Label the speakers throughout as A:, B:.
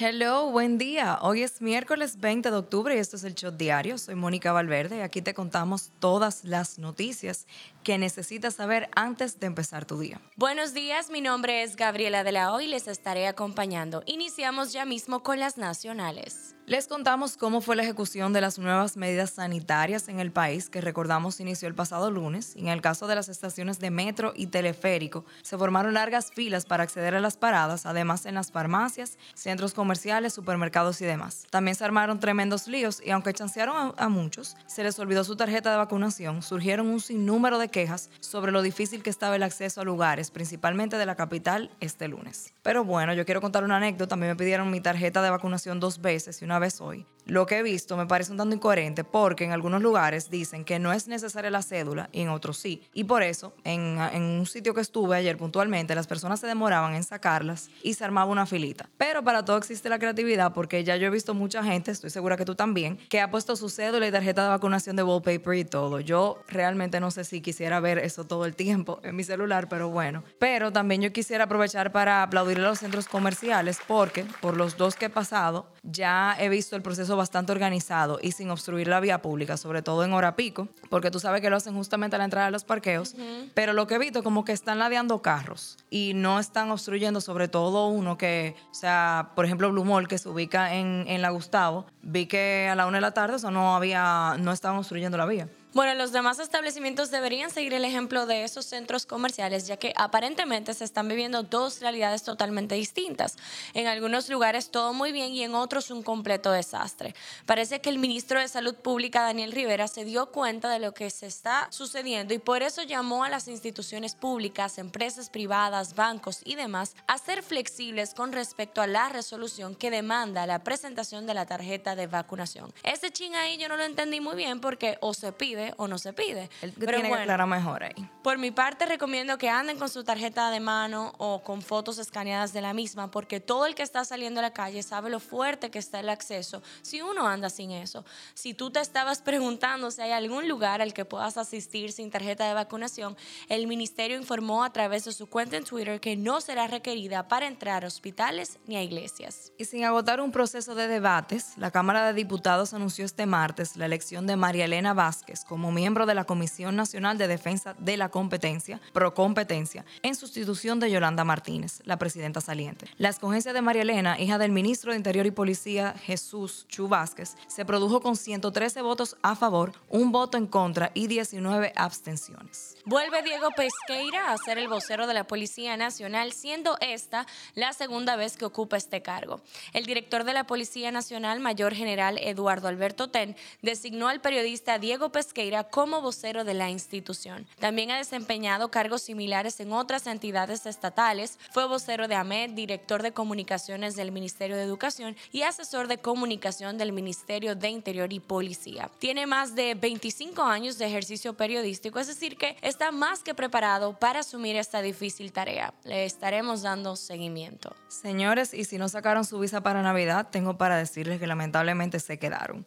A: Hello, buen día. Hoy es miércoles 20 de octubre y esto es el Shot Diario. Soy Mónica Valverde y aquí te contamos todas las noticias que necesitas saber antes de empezar tu día.
B: Buenos días, mi nombre es Gabriela de la O y les estaré acompañando. Iniciamos ya mismo con las nacionales.
A: Les contamos cómo fue la ejecución de las nuevas medidas sanitarias en el país que recordamos inició el pasado lunes. En el caso de las estaciones de metro y teleférico, se formaron largas filas para acceder a las paradas, además en las farmacias, centros comerciales, supermercados y demás. También se armaron tremendos líos y aunque chancearon a, muchos, se les olvidó su tarjeta de vacunación, surgieron un sinnúmero de quejas sobre lo difícil que estaba el acceso a lugares, principalmente de la capital, este lunes. Pero bueno, yo quiero contar una anécdota. También me pidieron mi tarjeta de vacunación dos veces y una vez hoy. Lo que he visto me parece un tanto incoherente porque en algunos lugares dicen que no es necesaria la cédula y en otros sí. Y por eso, en, en un sitio que estuve ayer puntualmente, las personas se demoraban en sacarlas y se armaba una filita. Pero para todo existe la creatividad porque ya yo he visto mucha gente, estoy segura que tú también, que ha puesto su cédula y tarjeta de vacunación de wallpaper y todo. Yo realmente no sé si quisiera ver eso todo el tiempo en mi celular, pero bueno. Pero también yo quisiera aprovechar para aplaudirle a los centros comerciales porque por los dos que he pasado ya he visto el proceso bastante organizado y sin obstruir la vía pública, sobre todo en hora pico, porque tú sabes que lo hacen justamente a la entrada de los parqueos, pero lo que he visto como que están ladeando carros y no están obstruyendo, sobre todo uno que, o sea, por ejemplo, Blue Mall, que se ubica en, en la Gustavo, vi que a la una de la tarde eso no había, no estaban obstruyendo la vía.
B: Bueno, los demás establecimientos deberían seguir el ejemplo de esos centros comerciales, ya que aparentemente se están viviendo dos realidades totalmente distintas. En algunos lugares todo muy bien y en otros un completo desastre. Parece que el ministro de Salud Pública, Daniel Rivera, se dio cuenta de lo que se está sucediendo y por eso llamó a las instituciones públicas, empresas privadas, bancos y demás a ser flexibles con respecto a la resolución que demanda la presentación de la tarjeta de vacunación. Ese ching ahí yo no lo entendí muy bien porque o se pide o no se pide.
A: El que tiene que aclarar mejor ahí.
B: Por mi parte, recomiendo que anden con su tarjeta de mano o con fotos escaneadas de la misma, porque todo el que está saliendo a la calle sabe lo fuerte que está el acceso si uno anda sin eso. Si tú te estabas preguntando si hay algún lugar al que puedas asistir sin tarjeta de vacunación, el ministerio informó a través de su cuenta en Twitter que no será requerida para entrar a hospitales ni a iglesias.
A: Y sin agotar un proceso de debates, la Cámara de Diputados anunció este martes la elección de María Elena Vázquez como miembro de la Comisión Nacional de Defensa de la Competencia, Procompetencia, en sustitución de Yolanda Martínez, la presidenta saliente. La escogencia de María Elena, hija del ministro de Interior y Policía Jesús Chu Vázquez, se produjo con 113 votos a favor, un voto en contra y 19 abstenciones.
B: Vuelve Diego Pesqueira a ser el vocero de la Policía Nacional, siendo esta la segunda vez que ocupa este cargo. El director de la Policía Nacional, Mayor General Eduardo Alberto Ten, designó al periodista Diego Pesqueira como vocero de la institución. También ha desempeñado cargos similares en otras entidades estatales. Fue vocero de AMED, director de comunicaciones del Ministerio de Educación y asesor de comunicación del Ministerio de Interior y Policía. Tiene más de 25 años de ejercicio periodístico, es decir, que está más que preparado para asumir esta difícil tarea. Le estaremos dando seguimiento.
A: Señores, y si no sacaron su visa para Navidad, tengo para decirles que lamentablemente se quedaron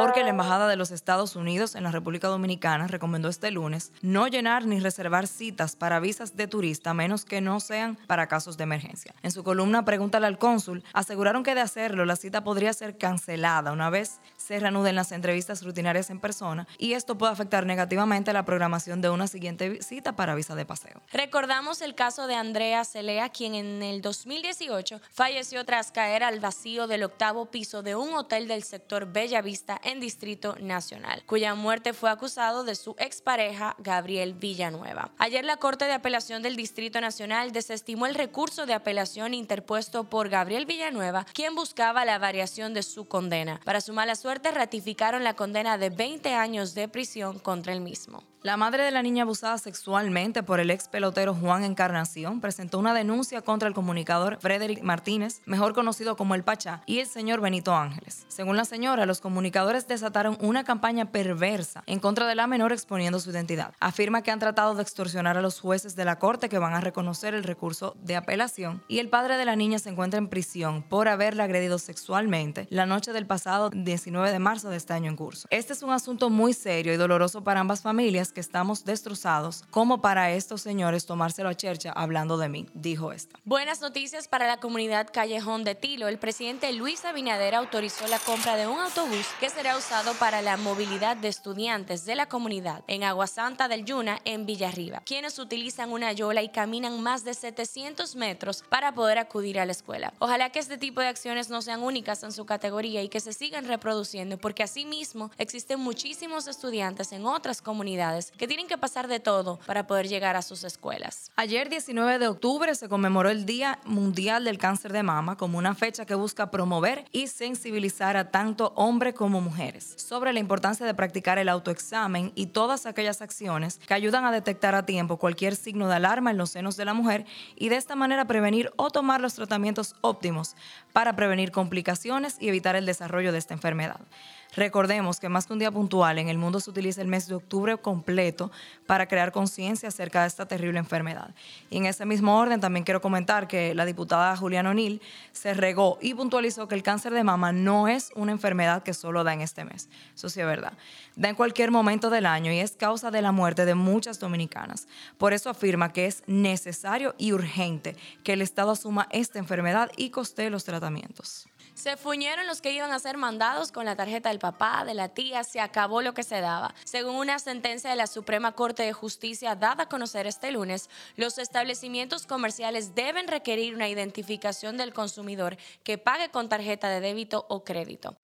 A: porque la Embajada de los Estados Unidos en la República Dominicana recomendó este lunes no llenar ni reservar citas para visas de turista, menos que no sean para casos de emergencia. En su columna Pregúntale al cónsul, aseguraron que de hacerlo la cita podría ser cancelada una vez se reanuden las entrevistas rutinarias en persona y esto puede afectar negativamente la programación de una siguiente cita para visa de paseo.
B: Recordamos el caso de Andrea Celea, quien en el 2018 falleció tras caer al vacío del octavo piso de un hotel del sector Bella Vista en Distrito Nacional, cuya muerte fue acusado de su expareja Gabriel Villanueva. Ayer la Corte de Apelación del Distrito Nacional desestimó el recurso de apelación interpuesto por Gabriel Villanueva, quien buscaba la variación de su condena. Para su mala suerte ratificaron la condena de 20 años de prisión contra el mismo.
A: La madre de la niña abusada sexualmente por el ex pelotero Juan Encarnación presentó una denuncia contra el comunicador Frederick Martínez, mejor conocido como El Pachá, y el señor Benito Ángeles. Según la señora, los comunicadores desataron una campaña perversa en contra de la menor exponiendo su identidad. Afirma que han tratado de extorsionar a los jueces de la corte que van a reconocer el recurso de apelación y el padre de la niña se encuentra en prisión por haberla agredido sexualmente la noche del pasado 19 de marzo de este año en curso. Este es un asunto muy serio y doloroso para ambas familias que estamos destrozados, como para estos señores tomárselo a chercha hablando de mí, dijo esta.
B: Buenas noticias para la comunidad Callejón de Tilo. El presidente Luis Abinader autorizó la compra de un autobús que será usado para la movilidad de estudiantes de la comunidad en Aguasanta del Yuna, en Villarriba, quienes utilizan una yola y caminan más de 700 metros para poder acudir a la escuela. Ojalá que este tipo de acciones no sean únicas en su categoría y que se sigan reproduciendo, porque asimismo existen muchísimos estudiantes en otras comunidades que tienen que pasar de todo para poder llegar a sus escuelas.
A: Ayer 19 de octubre se conmemoró el Día Mundial del Cáncer de Mama como una fecha que busca promover y sensibilizar a tanto hombres como mujeres sobre la importancia de practicar el autoexamen y todas aquellas acciones que ayudan a detectar a tiempo cualquier signo de alarma en los senos de la mujer y de esta manera prevenir o tomar los tratamientos óptimos para prevenir complicaciones y evitar el desarrollo de esta enfermedad. Recordemos que más que un día puntual, en el mundo se utiliza el mes de octubre completo para crear conciencia acerca de esta terrible enfermedad. Y en ese mismo orden también quiero comentar que la diputada Juliana O'Neill se regó y puntualizó que el cáncer de mama no es una enfermedad que solo da en este mes. Eso sí es verdad. Da en cualquier momento del año y es causa de la muerte de muchas dominicanas. Por eso afirma que es necesario y urgente que el Estado asuma esta enfermedad y costee los tratamientos.
B: Se fuñeron los que iban a ser mandados con la tarjeta del papá, de la tía, se acabó lo que se daba. Según una sentencia de la Suprema Corte de Justicia dada a conocer este lunes, los establecimientos comerciales deben requerir una identificación del consumidor que pague con tarjeta de débito o crédito.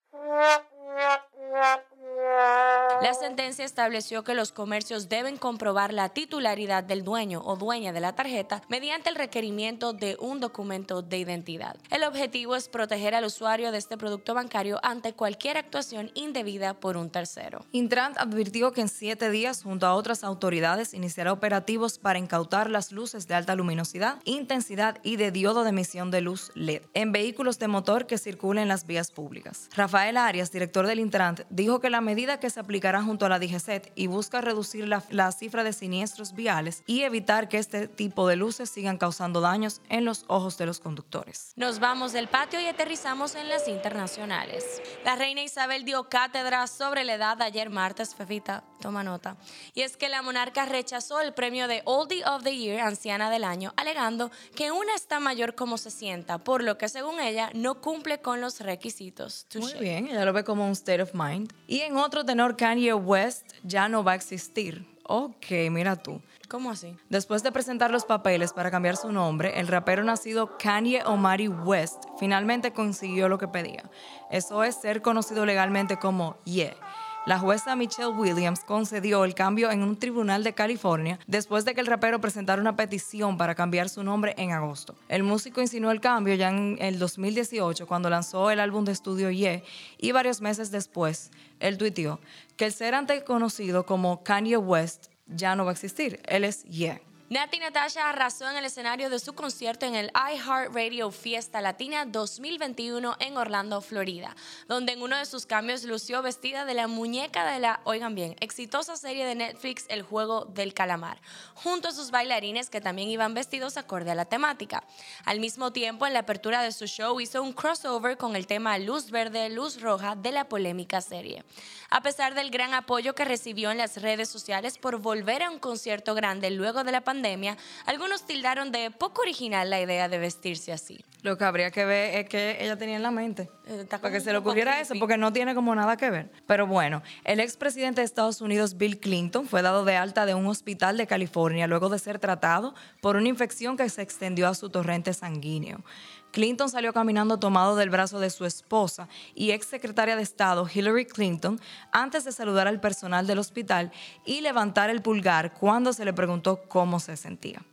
B: La sentencia estableció que los comercios deben comprobar la titularidad del dueño o dueña de la tarjeta mediante el requerimiento de un documento de identidad. El objetivo es proteger al usuario de este producto bancario ante cualquier actuación indebida por un tercero.
A: Intrant advirtió que en siete días, junto a otras autoridades, iniciará operativos para incautar las luces de alta luminosidad, intensidad y de diodo de emisión de luz LED en vehículos de motor que circulen en las vías públicas. Rafael Arias, director del Intrant, dijo que la medida que se junto a la DGCET y busca reducir la, la, cifra de siniestros viales y evitar que este tipo de luces sigan causando daños en los ojos de los conductores.
B: Nos vamos del patio y aterrizamos en las internacionales. La reina Isabel dio cátedra sobre la edad ayer martes, Fefita, toma nota. Y es que la monarca rechazó el premio de Oldie of the Year, anciana del año, alegando que una está mayor como se sienta, por lo que según ella no cumple con los requisitos.
A: Muy bien, ella lo ve como un state of mind. Y en otro tenor, Kanye West ya no va a existir. Ok, mira tú.
B: ¿Cómo así?
A: Después de presentar los papeles para cambiar su nombre, el rapero nacido Kanye Omari West finalmente consiguió lo que pedía. Eso es ser conocido legalmente como Ye. La jueza Michelle Williams concedió el cambio en un tribunal de California después de que el rapero presentara una petición para cambiar su nombre en agosto. El músico insinuó el cambio ya en el 2018 cuando lanzó el álbum de estudio Ye y varios meses después él tuiteó que el ser antes conocido como Kanye West ya no va a existir. Él es Ye.
B: Nati Natasha arrasó en el escenario de su concierto en el iHeartRadio Fiesta Latina 2021 en Orlando, Florida, donde en uno de sus cambios lució vestida de la muñeca de la, oigan bien, exitosa serie de Netflix El Juego del Calamar, junto a sus bailarines que también iban vestidos acorde a la temática. Al mismo tiempo, en la apertura de su show hizo un crossover con el tema Luz Verde, Luz Roja de la polémica serie. A pesar del gran apoyo que recibió en las redes sociales por volver a un concierto grande luego de la pandemia, algunos tildaron de poco original la idea de vestirse así.
A: Lo que habría que ver es que ella tenía en la mente. para que se le ocurriera eso, porque no tiene como nada que ver. Pero bueno, el expresidente de Estados Unidos, Bill Clinton, fue dado de alta de un hospital de California luego de ser tratado por una infección que se extendió a su torrente sanguíneo. Clinton salió caminando tomado del brazo de su esposa y ex secretaria de Estado Hillary Clinton antes de saludar al personal del hospital y levantar el pulgar cuando se le preguntó cómo se sentía.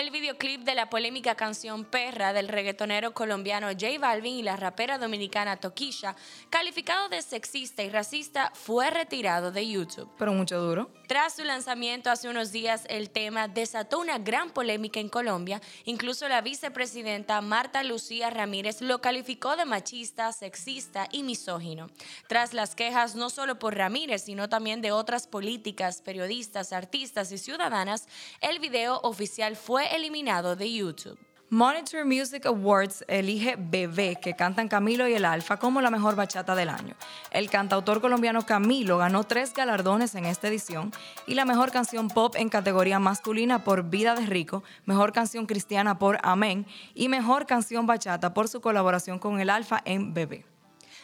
B: El videoclip de la polémica canción Perra del reggaetonero colombiano J Balvin y la rapera dominicana Toquisha, calificado de sexista y racista, fue retirado de YouTube.
A: Pero mucho duro.
B: Tras su lanzamiento hace unos días, el tema desató una gran polémica en Colombia. Incluso la vicepresidenta Marta Lucía Ramírez lo calificó de machista, sexista y misógino. Tras las quejas no solo por Ramírez, sino también de otras políticas, periodistas, artistas y ciudadanas, el video oficial fue eliminado de YouTube.
A: Monitor Music Awards elige Bebé, que cantan Camilo y el Alfa, como la mejor bachata del año. El cantautor colombiano Camilo ganó tres galardones en esta edición y la mejor canción pop en categoría masculina por Vida de Rico, mejor canción cristiana por Amén y mejor canción bachata por su colaboración con el Alfa en Bebé.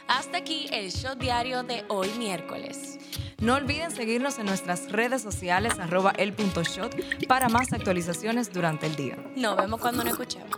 B: Hasta aquí el show diario de hoy miércoles.
A: No olviden seguirnos en nuestras redes sociales arroba el para más actualizaciones durante el día.
B: Nos vemos cuando nos escuchemos.